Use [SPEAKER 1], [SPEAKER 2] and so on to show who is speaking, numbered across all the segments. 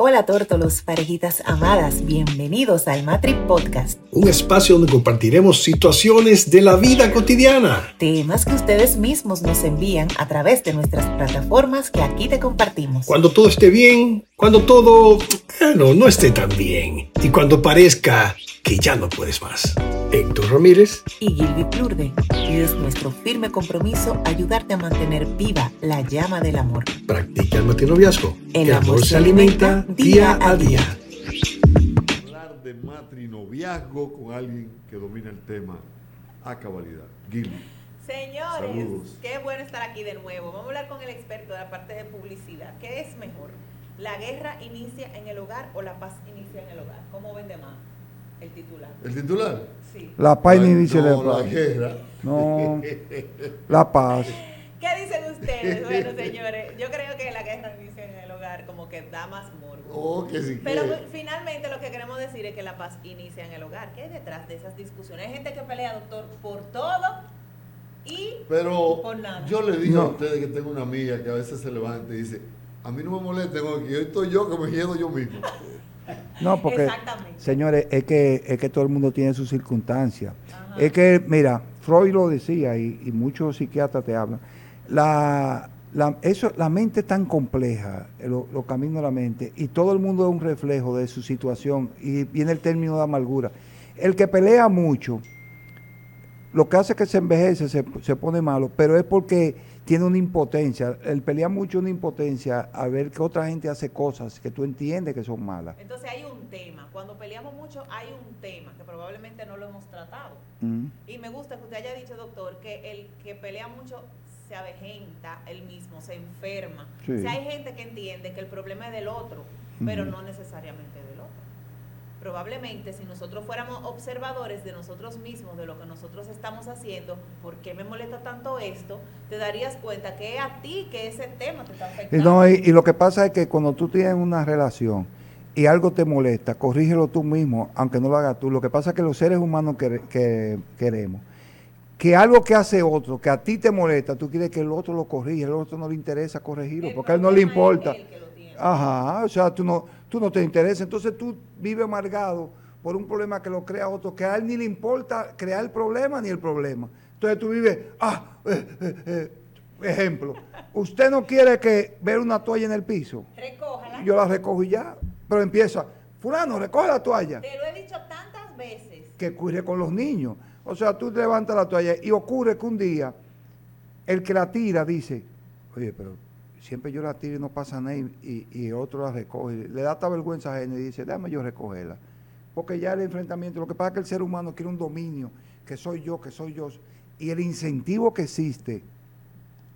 [SPEAKER 1] Hola tórtolos, parejitas amadas, bienvenidos al Matri Podcast.
[SPEAKER 2] Un espacio donde compartiremos situaciones de la vida cotidiana.
[SPEAKER 1] Temas que ustedes mismos nos envían a través de nuestras plataformas que aquí te compartimos.
[SPEAKER 2] Cuando todo esté bien, cuando todo, bueno, no esté tan bien. Y cuando parezca que ya no puedes más. Héctor Ramírez
[SPEAKER 1] y Gilby Plurde. Y es nuestro firme compromiso ayudarte a mantener viva la llama del amor.
[SPEAKER 2] Practica el matrinoviazgo. El, amor, se alimenta día a día.
[SPEAKER 3] Hablar de matrinoviazgo con alguien que domina el tema a cabalidad. Gilby.
[SPEAKER 4] Señores, qué bueno estar aquí de nuevo. Vamos a hablar con el experto de la parte de publicidad. ¿Qué es mejor? ¿La guerra inicia en el hogar o la paz inicia en el hogar? ¿Cómo vende más? El titular.
[SPEAKER 3] ¿El titular?
[SPEAKER 4] Sí.
[SPEAKER 5] La paz inicia
[SPEAKER 3] no,
[SPEAKER 5] la
[SPEAKER 3] la
[SPEAKER 5] paz.
[SPEAKER 3] guerra.
[SPEAKER 5] No, la paz.
[SPEAKER 4] ¿Qué dicen ustedes? Bueno, señores, yo creo que la guerra inicia en el hogar como que da más morbo.
[SPEAKER 3] Oh, que sí
[SPEAKER 4] Pero
[SPEAKER 3] que-
[SPEAKER 4] finalmente lo que queremos decir es que la paz inicia en el hogar. ¿Qué hay detrás de esas discusiones? Hay gente que pelea, doctor, por todo y
[SPEAKER 3] Pero
[SPEAKER 4] Por nada.
[SPEAKER 3] yo le digo
[SPEAKER 5] No.
[SPEAKER 3] a ustedes que tengo una amiga que a veces se levanta y dice, a mí no me molesten, porque yo estoy yo que me quedo yo mismo.
[SPEAKER 5] No, porque, señores, es que, es que todo el mundo tiene sus circunstancias.
[SPEAKER 4] Ajá.
[SPEAKER 5] Es que, mira, Freud lo decía y, y muchos psiquiatras te hablan. La, la, eso, la mente es tan compleja, eh, lo- los caminos de la mente, y todo el mundo es un reflejo de su situación, y viene el término de amargura. El que pelea mucho, lo que hace es que se envejece, se, se pone malo, pero es porque tiene una impotencia. El pelear mucho una impotencia a ver que otra gente hace cosas que tú entiendes que son malas.
[SPEAKER 4] entonces hay un tema. Cuando peleamos mucho hay un tema que probablemente no lo hemos tratado.
[SPEAKER 5] Mm.
[SPEAKER 4] Y me gusta que usted haya dicho, doctor, que el que pelea mucho se avejenta él mismo, se enferma.
[SPEAKER 5] Sí.
[SPEAKER 4] O sea, hay gente que entiende que el problema es del otro, pero no necesariamente del otro. Probablemente si nosotros fuéramos observadores de nosotros mismos, de lo que nosotros estamos haciendo, ¿por qué me molesta tanto esto? Te darías cuenta que es a ti que ese tema te está
[SPEAKER 5] Y,
[SPEAKER 4] afectando.
[SPEAKER 5] no, y, y lo que pasa es que cuando tú tienes una relación y algo te molesta, corrígelo tú mismo, aunque no lo hagas tú. Lo que pasa es que los seres humanos que queremos que algo que hace otro, que a ti te molesta, tú quieres que el otro lo corrija, el otro no le interesa corregirlo,
[SPEAKER 4] El
[SPEAKER 5] porque a él no le importa. Ajá, o sea, tú no, tú no te interesa. Entonces tú vives amargado por un problema que lo crea otro, que a él ni le importa crear el problema ni el problema. Entonces tú vives, ah, eh, eh, eh, ejemplo, usted no quiere que ver una toalla en el piso,
[SPEAKER 4] Recójala.
[SPEAKER 5] yo la recojo y ya, pero empieza, fulano, recoge la toalla,
[SPEAKER 4] Te lo he dicho tantas veces.
[SPEAKER 5] que ocurre con los niños. O sea, tú levantas la toalla y ocurre que un día el que la tira dice, oye, pero siempre yo la tiro y no pasa nada y, y- otro la recoge. Le da esta vergüenza ajena y dice, déjame yo recogerla. Porque ya el enfrentamiento, lo que pasa es que el ser humano quiere un dominio, que soy yo, que soy yo. Y el incentivo que existe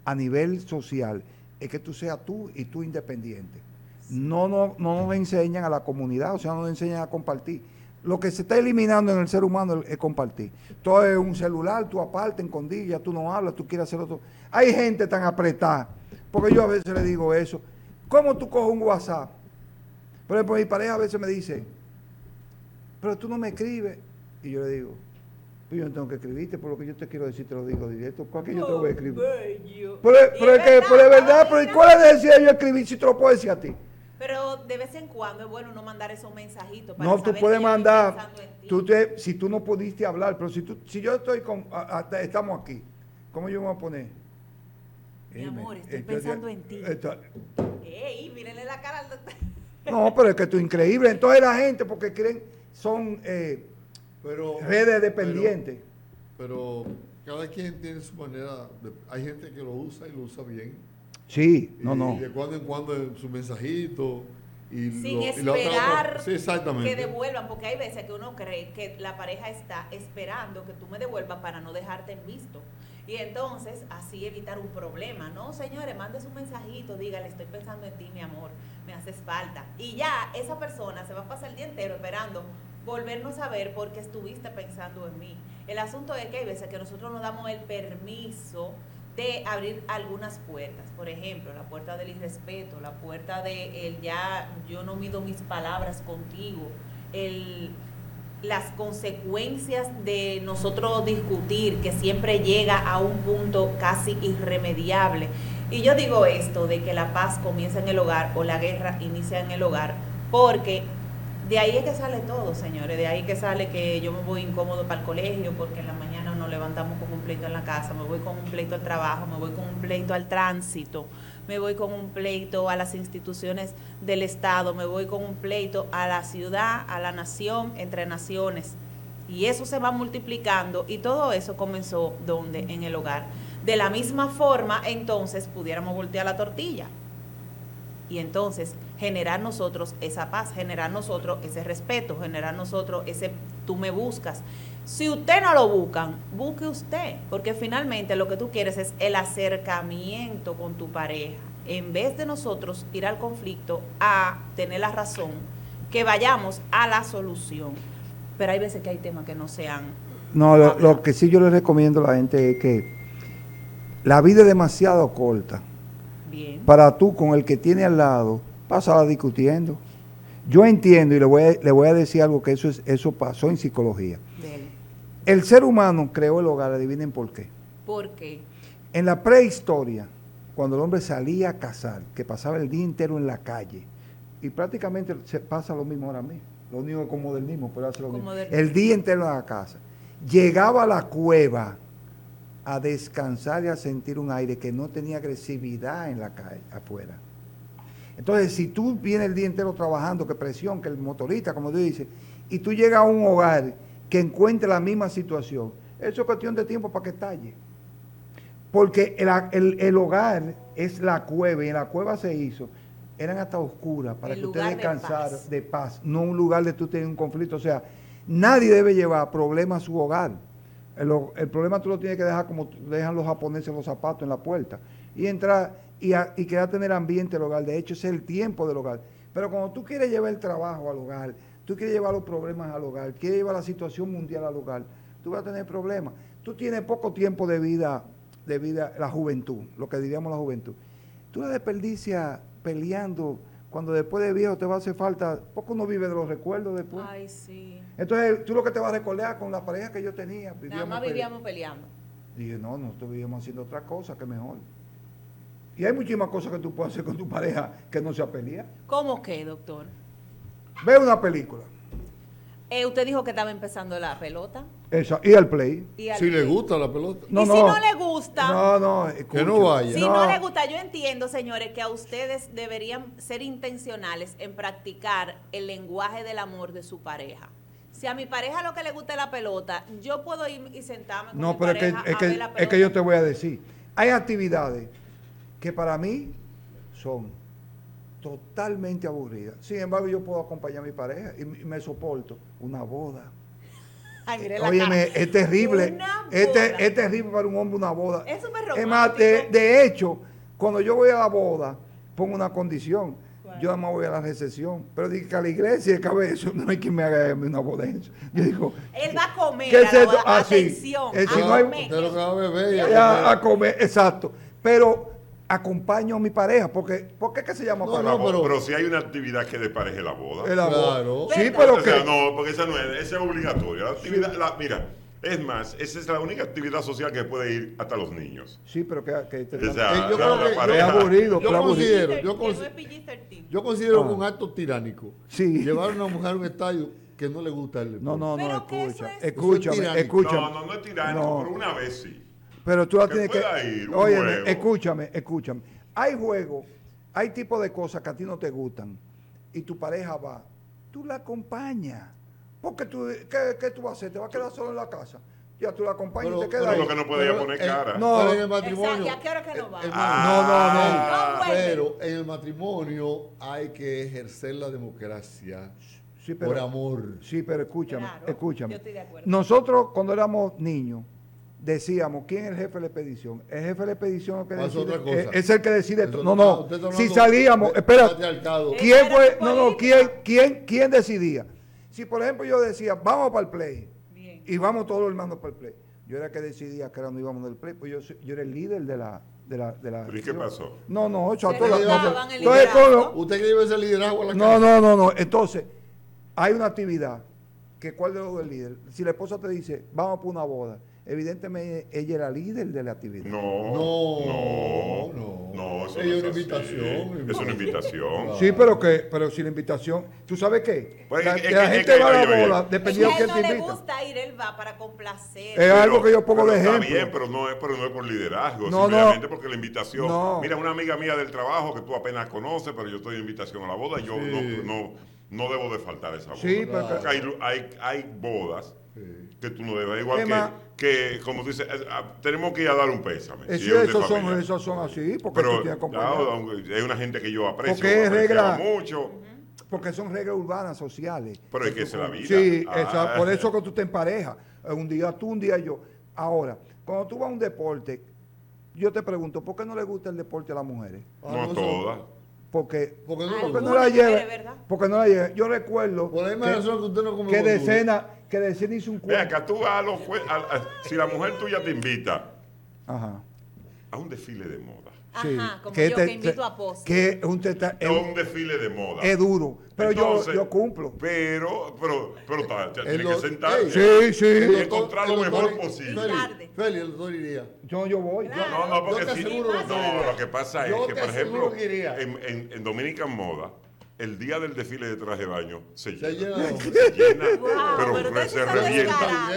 [SPEAKER 5] a nivel social es que tú seas tú y tú independiente. No, no, no nos enseñan a la comunidad, o sea, no nos enseñan a compartir. Lo que se está eliminando en el ser humano es compartir. Todo es un celular, tú aparte, en condilla, tú no hablas, tú quieres hacer otro. Hay gente tan apretada, porque yo a veces le digo eso. ¿Cómo tú coges un WhatsApp? Por ejemplo, mi pareja a veces me dice, pero tú no me escribes. Y yo le digo, pues yo no tengo que escribirte, por lo que yo te quiero decir, te lo digo directo. ¿Cuál que yo te voy a escribir?
[SPEAKER 4] Bello.
[SPEAKER 5] Pero, pero es que, pero es verdad, pero ¿y
[SPEAKER 4] ¿verdad?
[SPEAKER 5] cuál es la necesidad de yo escribir si te lo puedo decir a ti?
[SPEAKER 4] Pero de vez en cuando es bueno no mandar esos mensajitos. Para
[SPEAKER 5] No, tú
[SPEAKER 4] saber
[SPEAKER 5] puedes
[SPEAKER 4] que
[SPEAKER 5] mandar, tú te, si tú no pudiste hablar, pero si, tú, si yo estoy con, a- a- estamos aquí, ¿cómo yo me voy a poner?
[SPEAKER 4] Mi amor, estoy
[SPEAKER 5] esto-
[SPEAKER 4] pensando en ti.
[SPEAKER 5] esto-
[SPEAKER 4] Ey, mírenle la cara al doctor.
[SPEAKER 5] no, pero es que esto es increíble. Entonces la gente, porque creen, son eh,
[SPEAKER 3] Pero,
[SPEAKER 5] redes dependientes.
[SPEAKER 3] Pero, pero cada quien tiene su manera. de- hay gente que lo usa y lo usa bien.
[SPEAKER 5] sí, no,
[SPEAKER 3] y
[SPEAKER 5] no.
[SPEAKER 3] de cuando en cuando en su mensajito. Y
[SPEAKER 4] Sin
[SPEAKER 3] lo- y la otra-
[SPEAKER 4] esperar
[SPEAKER 3] Sí, exactamente.
[SPEAKER 4] que devuelvan, porque hay veces que uno cree que la pareja está esperando que tú me devuelvas para no dejarte en visto. Y entonces, así evitar un problema. No, señores, mande su mensajito, dígale, estoy pensando en ti, mi amor, me haces falta. Y ya esa persona se va a pasar el día entero esperando volvernos a ver porque estuviste pensando en mí. El asunto es que hay veces que nosotros nos damos el permiso de abrir algunas puertas. Por ejemplo, la puerta del irrespeto, la puerta de el ya yo no mido mis palabras contigo, el las consecuencias de nosotros discutir, que siempre llega a un punto casi irremediable. Y yo digo esto de que la paz comienza en el hogar o la guerra inicia en el hogar, Porque de ahí es que sale todo, señores. De ahí que sale que yo me voy incómodo para el colegio porque en la mañana nos levantamos con un pleito en la casa, me voy con un pleito al trabajo, me voy con un pleito al tránsito, me voy con un pleito a las instituciones del Estado, me voy con un pleito a la ciudad, a la nación, entre naciones. Y eso se va multiplicando y todo eso comenzó donde? En el hogar. De la misma forma, entonces, pudiéramos voltear la tortilla. Y entonces generar nosotros esa paz, generar nosotros ese respeto, generar nosotros ese tú me buscas. Si usted no lo buscan, busque usted, porque finalmente lo que tú quieres es el acercamiento con tu pareja. En vez de nosotros ir al conflicto a tener la razón, que vayamos a la solución. Pero hay veces que hay temas que no sean...
[SPEAKER 5] No, lo, lo que sí yo le recomiendo a la gente es que la vida es demasiado corta
[SPEAKER 4] Bien.
[SPEAKER 5] para tú con el que tiene al lado pasarla discutiendo. Yo entiendo y le voy a, le voy a decir algo que eso, es, eso pasó en psicología. El ser humano creó el hogar, adivinen por qué.
[SPEAKER 4] ¿Por qué?
[SPEAKER 5] En la prehistoria, cuando el hombre salía a cazar, que pasaba el día entero en la calle, y prácticamente se pasa lo mismo ahora mismo, lo único con modernismo, pero hace lo
[SPEAKER 4] Con
[SPEAKER 5] mismo.
[SPEAKER 4] modernismo.
[SPEAKER 5] El día entero en la casa. Llegaba a la cueva a descansar y a sentir un aire que no tenía agresividad en la calle, afuera. Entonces, si tú vienes el día entero trabajando, que presión, que el motorista, como tú dices, y tú llegas a un hogar que encuentre la misma situación, eso es cuestión de tiempo para que estalle. Porque el, el- el hogar es la cueva y en la cueva se hizo, eran hasta oscuras para
[SPEAKER 4] El
[SPEAKER 5] que usted
[SPEAKER 4] de
[SPEAKER 5] descansara
[SPEAKER 4] paz.
[SPEAKER 5] de paz, no un lugar de tú tener un conflicto. O sea, nadie debe llevar problemas a su hogar. El, problema tú lo tienes que dejar como dejan los japoneses los zapatos en la puerta y entrar y, a- y quedarte en el ambiente del hogar. De hecho, ese es el tiempo del hogar. Pero cuando tú quieres llevar el trabajo al hogar, tú quieres llevar los problemas al hogar, quieres llevar la situación mundial al hogar, tú vas a tener problemas. Tú tienes poco tiempo de vida, de vida, la juventud, lo que diríamos la juventud. Tú la desperdicias peleando cuando después de viejo te va a hacer falta, poco uno vive de los recuerdos después.
[SPEAKER 4] Ay, sí.
[SPEAKER 5] Entonces, tú lo que te vas a recordar con la pareja que yo tenía.
[SPEAKER 4] Nada más vivíamos peleando.
[SPEAKER 5] Dije, no, nosotros vivíamos haciendo otra cosa que mejor. Y hay muchísimas cosas que tú puedes hacer con tu pareja que no sea pelear.
[SPEAKER 4] ¿Cómo qué, doctor?
[SPEAKER 5] Ve una película.
[SPEAKER 4] Eh, usted dijo que estaba empezando la pelota.
[SPEAKER 5] Esa, y al play.
[SPEAKER 4] Y al
[SPEAKER 3] Si le
[SPEAKER 4] play.
[SPEAKER 3] gusta la pelota.
[SPEAKER 4] y si no le gusta,
[SPEAKER 5] No, no, escucha.
[SPEAKER 3] no vaya.
[SPEAKER 4] si no. le gusta, yo entiendo, señores, que a ustedes deberían ser intencionales en practicar el lenguaje del amor de su pareja. Si a mi pareja lo que le gusta es la pelota, yo puedo ir y sentarme con
[SPEAKER 5] No,
[SPEAKER 4] mi
[SPEAKER 5] pero es que, es,
[SPEAKER 4] a
[SPEAKER 5] que,
[SPEAKER 4] ver la
[SPEAKER 5] es que yo te voy a decir. Hay actividades que para mí son totalmente aburridas. Sin embargo, yo puedo acompañar a mi pareja y, me soporto. Una boda.
[SPEAKER 4] Ay, mire la
[SPEAKER 5] Óyeme,
[SPEAKER 4] cara.
[SPEAKER 5] es terrible. Es, te- es terrible para un hombre una boda.
[SPEAKER 4] Es súper
[SPEAKER 5] Es más, de,
[SPEAKER 4] romántico.
[SPEAKER 5] de hecho, cuando yo voy a la boda, pongo una condición.
[SPEAKER 4] ¿Cuál?
[SPEAKER 5] Yo además voy a la recepción. Pero dije que a la iglesia, que a ver, eso no hay quien me haga una boda. Yo digo,
[SPEAKER 4] Él va a comer.
[SPEAKER 5] ¿Qué
[SPEAKER 4] a
[SPEAKER 5] es esto? Ah, sí.
[SPEAKER 4] Atención.
[SPEAKER 5] Si
[SPEAKER 4] a
[SPEAKER 5] no
[SPEAKER 4] comer.
[SPEAKER 3] A comer,
[SPEAKER 5] exacto. Pero acompaño a mi pareja, porque ¿por qué que se llama
[SPEAKER 3] No,
[SPEAKER 5] pareja?
[SPEAKER 3] no,
[SPEAKER 6] La boda,
[SPEAKER 3] pero-
[SPEAKER 6] pero, si hay una actividad que despareje la boda.
[SPEAKER 5] Es la boda.
[SPEAKER 3] Claro.
[SPEAKER 5] Sí, pero
[SPEAKER 6] o sea,
[SPEAKER 5] que
[SPEAKER 6] no, porque esa no es, esa es obligatoria. La actividad, la- mira, es más, esa es la única actividad social que puede ir hasta los niños.
[SPEAKER 5] Sí, pero que, que te-
[SPEAKER 6] O sea,
[SPEAKER 3] Eh, yo creo que-
[SPEAKER 6] pareja-
[SPEAKER 5] es aburrido,
[SPEAKER 3] Yo considero,
[SPEAKER 4] PG-13,
[SPEAKER 3] yo
[SPEAKER 4] que no
[SPEAKER 3] consi-
[SPEAKER 4] es PG-13.
[SPEAKER 3] Yo considero
[SPEAKER 5] Ah.
[SPEAKER 3] un acto tiránico.
[SPEAKER 5] Sí.
[SPEAKER 3] Llevar a una mujer a un estadio que no le gusta el
[SPEAKER 5] No, no, no, escucha,
[SPEAKER 4] es-
[SPEAKER 5] escúchame.
[SPEAKER 6] No, no, no es tiránico,
[SPEAKER 5] No.
[SPEAKER 6] pero una vez sí.
[SPEAKER 5] Pero tú la tienes que.
[SPEAKER 6] ir,
[SPEAKER 5] Óyeme,
[SPEAKER 6] juego.
[SPEAKER 5] escúchame, escúchame. Hay juegos, hay tipos de cosas que a ti no te gustan y tu pareja va, tú la acompañas. Porque tú, ¿qué, qué tú vas a hacer? ¿Te vas a quedar solo en la casa? Ya tú la acompañas
[SPEAKER 3] Pero-
[SPEAKER 5] y te quedas
[SPEAKER 6] Pero
[SPEAKER 5] ahí.
[SPEAKER 6] lo que no podía
[SPEAKER 3] Pero,
[SPEAKER 6] poner
[SPEAKER 3] eh,
[SPEAKER 6] cara.
[SPEAKER 5] no.
[SPEAKER 3] Pero en el matrimonio.
[SPEAKER 4] Exacto, ¿y a qué hora que
[SPEAKER 3] eh,
[SPEAKER 4] vamos?
[SPEAKER 3] el
[SPEAKER 6] Ah.
[SPEAKER 4] No vuelve.
[SPEAKER 3] Pero en el matrimonio hay que ejercer la democracia
[SPEAKER 5] Sí, pero-
[SPEAKER 3] por amor.
[SPEAKER 5] Sí, pero escúchame,
[SPEAKER 4] Claro,
[SPEAKER 5] escúchame.
[SPEAKER 4] yo estoy de acuerdo.
[SPEAKER 5] Nosotros cuando éramos niños decíamos, ¿quién es el jefe de la expedición? El jefe de la expedición es el que
[SPEAKER 3] Ah, es
[SPEAKER 5] decide,
[SPEAKER 3] otra cosa.
[SPEAKER 5] es, es el que decide.
[SPEAKER 3] Eso-
[SPEAKER 5] no,
[SPEAKER 3] ah,
[SPEAKER 5] no,
[SPEAKER 3] está
[SPEAKER 5] si salíamos,
[SPEAKER 3] de
[SPEAKER 5] espera. ¿quién fue? No, no. ¿quién, quién, quién decidía? Si por ejemplo yo decía, vamos para el play,
[SPEAKER 4] Bien.
[SPEAKER 5] y vamos todos los hermanos para el play, yo era el que decidía que era no íbamos del play, pues yo, soy- yo era el líder de la... De la, de la
[SPEAKER 6] ¿Pero y qué pasó?
[SPEAKER 5] No, no, eso a todas-
[SPEAKER 4] el
[SPEAKER 5] entonces, todo-
[SPEAKER 3] Usted que lleva ese liderazgo a la
[SPEAKER 5] no,
[SPEAKER 3] casa.
[SPEAKER 5] no, no, no. Entonces, hay una actividad que cuál de los del líder. Si la esposa te dice, vamos por una boda, evidentemente ella es la líder de la actividad.
[SPEAKER 6] No,
[SPEAKER 3] No,
[SPEAKER 6] no,
[SPEAKER 3] no.
[SPEAKER 6] no, eso
[SPEAKER 3] Ella
[SPEAKER 6] no
[SPEAKER 3] es una
[SPEAKER 6] así.
[SPEAKER 3] invitación.
[SPEAKER 6] Es una invitación.
[SPEAKER 5] Sí, pero que, pero si la invitación, ¿tú sabes qué?
[SPEAKER 6] Pues,
[SPEAKER 5] la,
[SPEAKER 6] es
[SPEAKER 5] que la
[SPEAKER 6] es
[SPEAKER 5] gente
[SPEAKER 6] que-
[SPEAKER 5] va a la
[SPEAKER 6] oye, oye.
[SPEAKER 5] bola, dependiendo
[SPEAKER 4] a
[SPEAKER 5] de
[SPEAKER 4] él
[SPEAKER 5] quién
[SPEAKER 4] no
[SPEAKER 5] te
[SPEAKER 4] le
[SPEAKER 5] invita.
[SPEAKER 4] gusta ir, él va para complacer.
[SPEAKER 5] Es algo que yo pongo de
[SPEAKER 6] Está
[SPEAKER 5] ejemplo.
[SPEAKER 6] bien, pero no es, pero no es por liderazgo,
[SPEAKER 5] No,
[SPEAKER 6] simplemente
[SPEAKER 5] no.
[SPEAKER 6] porque la invitación.
[SPEAKER 5] No.
[SPEAKER 6] Mira, una amiga mía del trabajo que tú apenas conoces, pero yo estoy de invitación a la boda, yo
[SPEAKER 3] Sí.
[SPEAKER 6] no, no, no debo de faltar a esa boda.
[SPEAKER 5] Sí, pero-
[SPEAKER 6] Porque hay, hay, hay bodas
[SPEAKER 3] Sí.
[SPEAKER 6] que tú no debes, igual
[SPEAKER 5] Es
[SPEAKER 6] que,
[SPEAKER 5] más-
[SPEAKER 6] que, como dices, eh, ah, tenemos que ir a dar un pésame.
[SPEAKER 5] Eso-
[SPEAKER 6] si es de
[SPEAKER 5] esos, son, esos son así, porque tú
[SPEAKER 6] Pero hay una gente que yo aprecio,
[SPEAKER 5] Porque es
[SPEAKER 6] apreciaba
[SPEAKER 5] regla-
[SPEAKER 6] mucho,
[SPEAKER 5] Porque son reglas urbanas, sociales.
[SPEAKER 6] pero es que
[SPEAKER 5] tú
[SPEAKER 6] es la vida.
[SPEAKER 5] Sí,
[SPEAKER 6] Ah.
[SPEAKER 5] esa- por eso que tú te en pareja. Eh, Un día tú, un día yo. Ahora, cuando tú vas a un deporte, yo te pregunto, ¿por qué no le gusta el deporte a las mujeres?
[SPEAKER 3] Ah,
[SPEAKER 6] no
[SPEAKER 3] no,
[SPEAKER 6] todas.
[SPEAKER 5] Porque,
[SPEAKER 3] Porque no
[SPEAKER 5] porque no la.
[SPEAKER 4] ¿verdad?
[SPEAKER 5] Porque no la lleva. Yo recuerdo
[SPEAKER 3] Por la misma
[SPEAKER 5] que,
[SPEAKER 3] razón que usted no come
[SPEAKER 5] que de
[SPEAKER 3] verdura.
[SPEAKER 5] cena, que de cena hizo un cuento.
[SPEAKER 6] acá, tú vas a los a- si la mujer tuya te invita
[SPEAKER 5] Ajá.
[SPEAKER 6] A un desfile de moda,
[SPEAKER 5] sí.
[SPEAKER 4] Ajá, como
[SPEAKER 5] Que
[SPEAKER 4] yo
[SPEAKER 5] te-
[SPEAKER 4] que invito a Pozo.
[SPEAKER 5] Que es un, teta- es un-
[SPEAKER 6] desfile de moda.
[SPEAKER 5] es duro. Pero
[SPEAKER 6] Entonces,
[SPEAKER 5] yo, yo cumplo.
[SPEAKER 6] Pero, pero, pero, ya
[SPEAKER 3] El
[SPEAKER 6] tienes que
[SPEAKER 3] do-
[SPEAKER 6] sentarte.
[SPEAKER 5] Sí, sí.
[SPEAKER 6] Y encontrar lo
[SPEAKER 3] doctor-
[SPEAKER 6] mejor posible.
[SPEAKER 3] Feli, el doctor iría.
[SPEAKER 5] Yo, yo voy. yo-
[SPEAKER 6] No, no, porque si.
[SPEAKER 3] aseguro
[SPEAKER 6] No,
[SPEAKER 4] sí.
[SPEAKER 6] lo que pasa es que, por ejemplo, en, en, en Dominican Moda, el día del desfile de traje de baño se llena.
[SPEAKER 3] Se llena.
[SPEAKER 6] Se llena,
[SPEAKER 4] Wow,
[SPEAKER 6] pero,
[SPEAKER 4] pero
[SPEAKER 6] re- se revienta.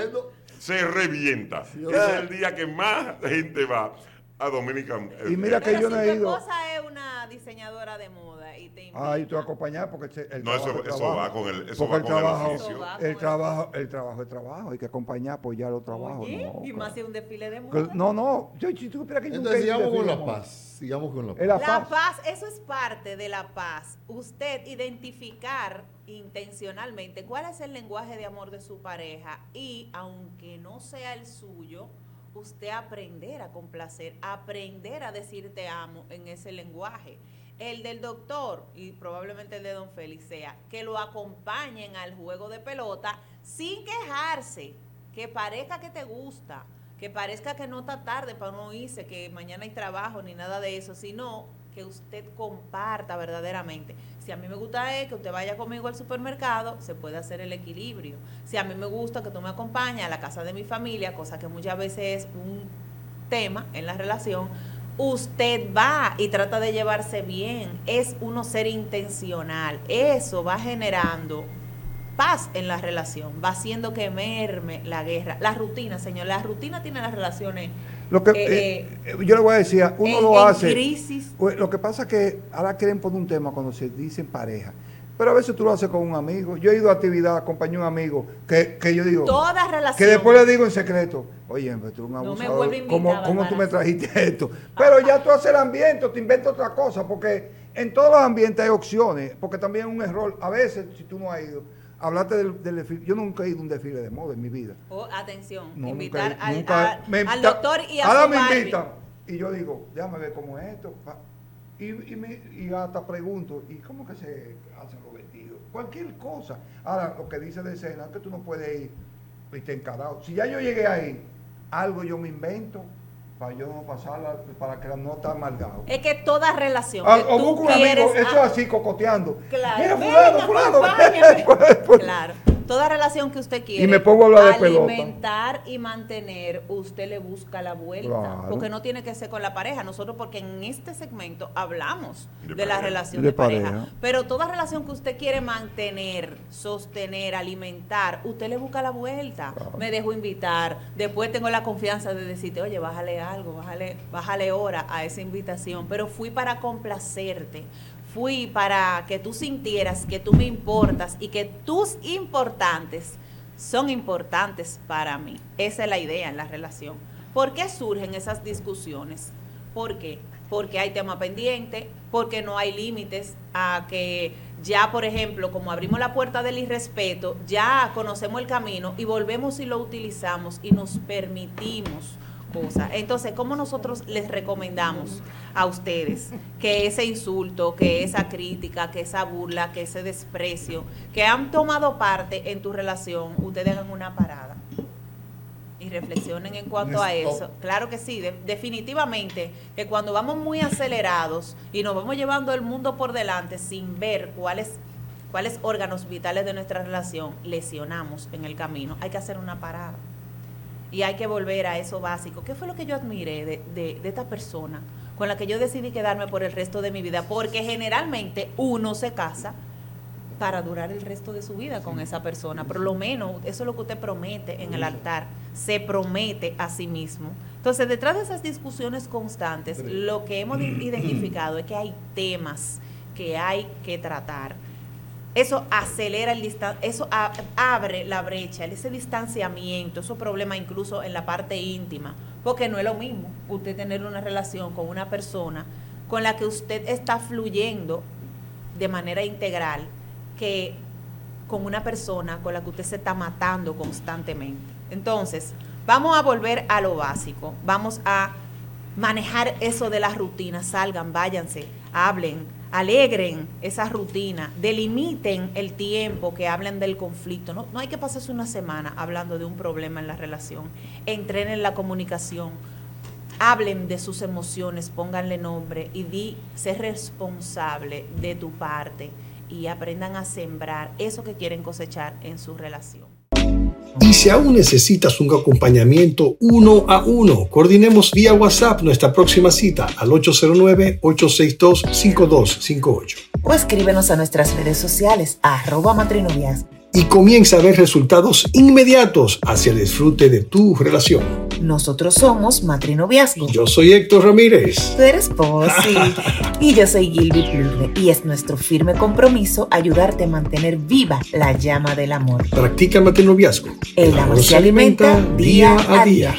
[SPEAKER 6] Se revienta. es el día que más gente va a Dominican.
[SPEAKER 5] Y mira que
[SPEAKER 4] Pero
[SPEAKER 5] yo
[SPEAKER 4] si
[SPEAKER 5] no
[SPEAKER 4] tu
[SPEAKER 5] he ido.
[SPEAKER 4] esposa es una diseñadora de moda y te invita.
[SPEAKER 5] Ah, yo estoy acompañado porque el
[SPEAKER 6] No,
[SPEAKER 5] trabajo
[SPEAKER 6] eso,
[SPEAKER 5] es
[SPEAKER 6] eso
[SPEAKER 5] trabajo.
[SPEAKER 6] va con el, eso va
[SPEAKER 5] el
[SPEAKER 6] con el
[SPEAKER 5] trabajo,
[SPEAKER 6] oficio.
[SPEAKER 4] Eso va.
[SPEAKER 5] el trabajo, el trabajo es trabajo, hay que acompañar, apoyar los trabajos.
[SPEAKER 4] Oye,
[SPEAKER 5] no,
[SPEAKER 4] y más si es un desfile de moda.
[SPEAKER 5] Que- no, no, yo si tú que yo
[SPEAKER 3] Entonces sigamos con la paz. Sigamos con la paz.
[SPEAKER 5] La paz,
[SPEAKER 4] eso es parte de la paz. Usted identificar intencionalmente cuál es el lenguaje de amor de su pareja y aunque no sea el suyo, usted aprender a complacer, aprender a decir te amo en ese lenguaje. El del doctor y probablemente el de don Félix sea que lo acompañen al juego de pelota sin quejarse, que parezca que te gusta, que parezca que no está tarde para no irse, que mañana hay trabajo ni nada de eso, sino que usted comparta verdaderamente. Si a mí me gusta es que usted vaya conmigo al supermercado, se puede hacer el equilibrio. Si a mí me gusta que tú me acompañes a la casa de mi familia, cosa que muchas veces es un tema en la relación, usted va y trata de llevarse bien. Es uno ser intencional. Eso va generando paz en la relación, va haciendo que merme la guerra. La rutina, señor, la rutina tiene las relaciones
[SPEAKER 5] Lo que,
[SPEAKER 4] Eh,
[SPEAKER 5] eh, eh, yo le voy a decir, uno
[SPEAKER 4] en,
[SPEAKER 5] lo
[SPEAKER 4] en
[SPEAKER 5] hace.
[SPEAKER 4] crisis.
[SPEAKER 5] Pues, Lo que pasa es que ahora quieren poner un tema cuando se dicen pareja. Pero a veces tú lo haces con un amigo. Yo he ido a actividad, acompañé a un amigo que, que yo digo,
[SPEAKER 4] Toda relación.
[SPEAKER 5] que después le digo en secreto, oye, tú un
[SPEAKER 4] No me
[SPEAKER 5] abusador,
[SPEAKER 4] vuelve a invitar,
[SPEAKER 5] ¿cómo, cómo tú me trajiste esto? Pero ya tú haces el ambiente, te inventas otra cosa, porque en todos los ambientes hay opciones, porque también es un error. A veces, si tú no has ido, hablaste del, del desfile. Yo nunca he ido a un desfile de moda en mi vida.
[SPEAKER 4] Oh, atención,
[SPEAKER 5] No,
[SPEAKER 4] invitar
[SPEAKER 5] nunca
[SPEAKER 4] al,
[SPEAKER 5] nunca-
[SPEAKER 4] al-
[SPEAKER 5] me
[SPEAKER 4] al
[SPEAKER 5] invita-
[SPEAKER 4] doctor y a
[SPEAKER 5] ahora me invitan. Y yo digo, déjame ver cómo es esto. pa. Y, y, me- y hasta pregunto, ¿y cómo que se hacen los vestidos? Cualquier cosa. Ahora, lo que dice de escena es que tú no puedes ir y te encarado. Si ya yo llegué ahí, algo yo me invento para yo no pasarla, para que la nota amargado.
[SPEAKER 4] Es que toda relación
[SPEAKER 5] Ah,
[SPEAKER 4] que
[SPEAKER 5] o busco un amigo, eso
[SPEAKER 4] a-
[SPEAKER 5] así cocoteando.
[SPEAKER 4] Claro.
[SPEAKER 5] Mira, fulano, fulano.
[SPEAKER 4] Claro. Toda relación que usted quiere
[SPEAKER 5] Y me pongo a hablar de pelota.
[SPEAKER 4] alimentar y mantener, usted le busca la vuelta.
[SPEAKER 5] Claro.
[SPEAKER 4] Porque no tiene que ser con la pareja. Nosotros, porque en este segmento hablamos
[SPEAKER 6] De
[SPEAKER 4] de, la relación
[SPEAKER 5] De
[SPEAKER 4] de, pareja.
[SPEAKER 5] pareja.
[SPEAKER 4] Pero toda relación que usted quiere mantener, sostener, alimentar, usted le busca la vuelta. Me dejo invitar. Después tengo la confianza de decirte, oye, bájale algo, bájale, bájale hora a esa invitación. Pero fui para complacerte. Fui para que tú sintieras que tú me importas y que tus importantes son importantes para mí. Esa es la idea en la relación. ¿Por qué surgen esas discusiones? ¿Por qué? Porque hay tema pendiente, porque no hay límites a que ya, por ejemplo, como abrimos la puerta del irrespeto, ya conocemos el camino y volvemos y lo utilizamos y nos permitimos Entonces, ¿cómo nosotros les recomendamos a ustedes que ese insulto, que esa crítica, que esa burla, que ese desprecio, que han tomado parte en tu relación, ustedes hagan una parada? y reflexionen en cuanto a eso. Claro que sí, de- definitivamente, que cuando vamos muy acelerados y nos vamos llevando el mundo por delante sin ver cuáles cuáles órganos vitales de nuestra relación lesionamos en el camino, hay que hacer una parada. Y hay que volver a eso básico. ¿Qué fue lo que yo admiré de, de, de esta persona con la que yo decidí quedarme por el resto de mi vida? Porque generalmente uno se casa para durar el resto de su vida con esa persona. Por lo menos eso es lo que usted promete en el altar, se promete a sí mismo. Entonces, detrás de esas discusiones constantes, lo que hemos identificado es que hay temas que hay que tratar. Eso acelera el distan eso abre la brecha, ese distanciamiento, esos problemas incluso en la parte íntima, porque no es lo mismo usted tener una relación con una persona con la que usted está fluyendo de manera integral que con una persona con la que usted se está matando constantemente. Entonces, vamos a volver a lo básico, vamos a manejar eso de las rutinas, salgan, váyanse, hablen, alegren esa rutina, delimiten el tiempo que hablen del conflicto. No, no hay que pasarse una semana hablando de un problema en la relación. Entrenen la comunicación, hablen de sus emociones, pónganle nombre y di, ser responsable de tu parte y aprendan a sembrar eso que quieren cosechar en su relación.
[SPEAKER 2] Y si aún necesitas un acompañamiento uno a uno, coordinemos vía WhatsApp nuestra próxima cita al 809-862-5258.
[SPEAKER 1] O escríbenos a nuestras redes sociales arroba matrinovias
[SPEAKER 2] y comienza a ver resultados inmediatos hacia el disfrute de tu relación.
[SPEAKER 1] Nosotros somos Matrinoviazgo.
[SPEAKER 2] Yo soy Héctor Ramírez.
[SPEAKER 1] Tú eres Posy. y yo soy Gilby Plurne. Y es nuestro firme compromiso ayudarte a mantener viva la llama del amor.
[SPEAKER 2] Practica matrinoviazgo.
[SPEAKER 1] El amor se alimenta día a día.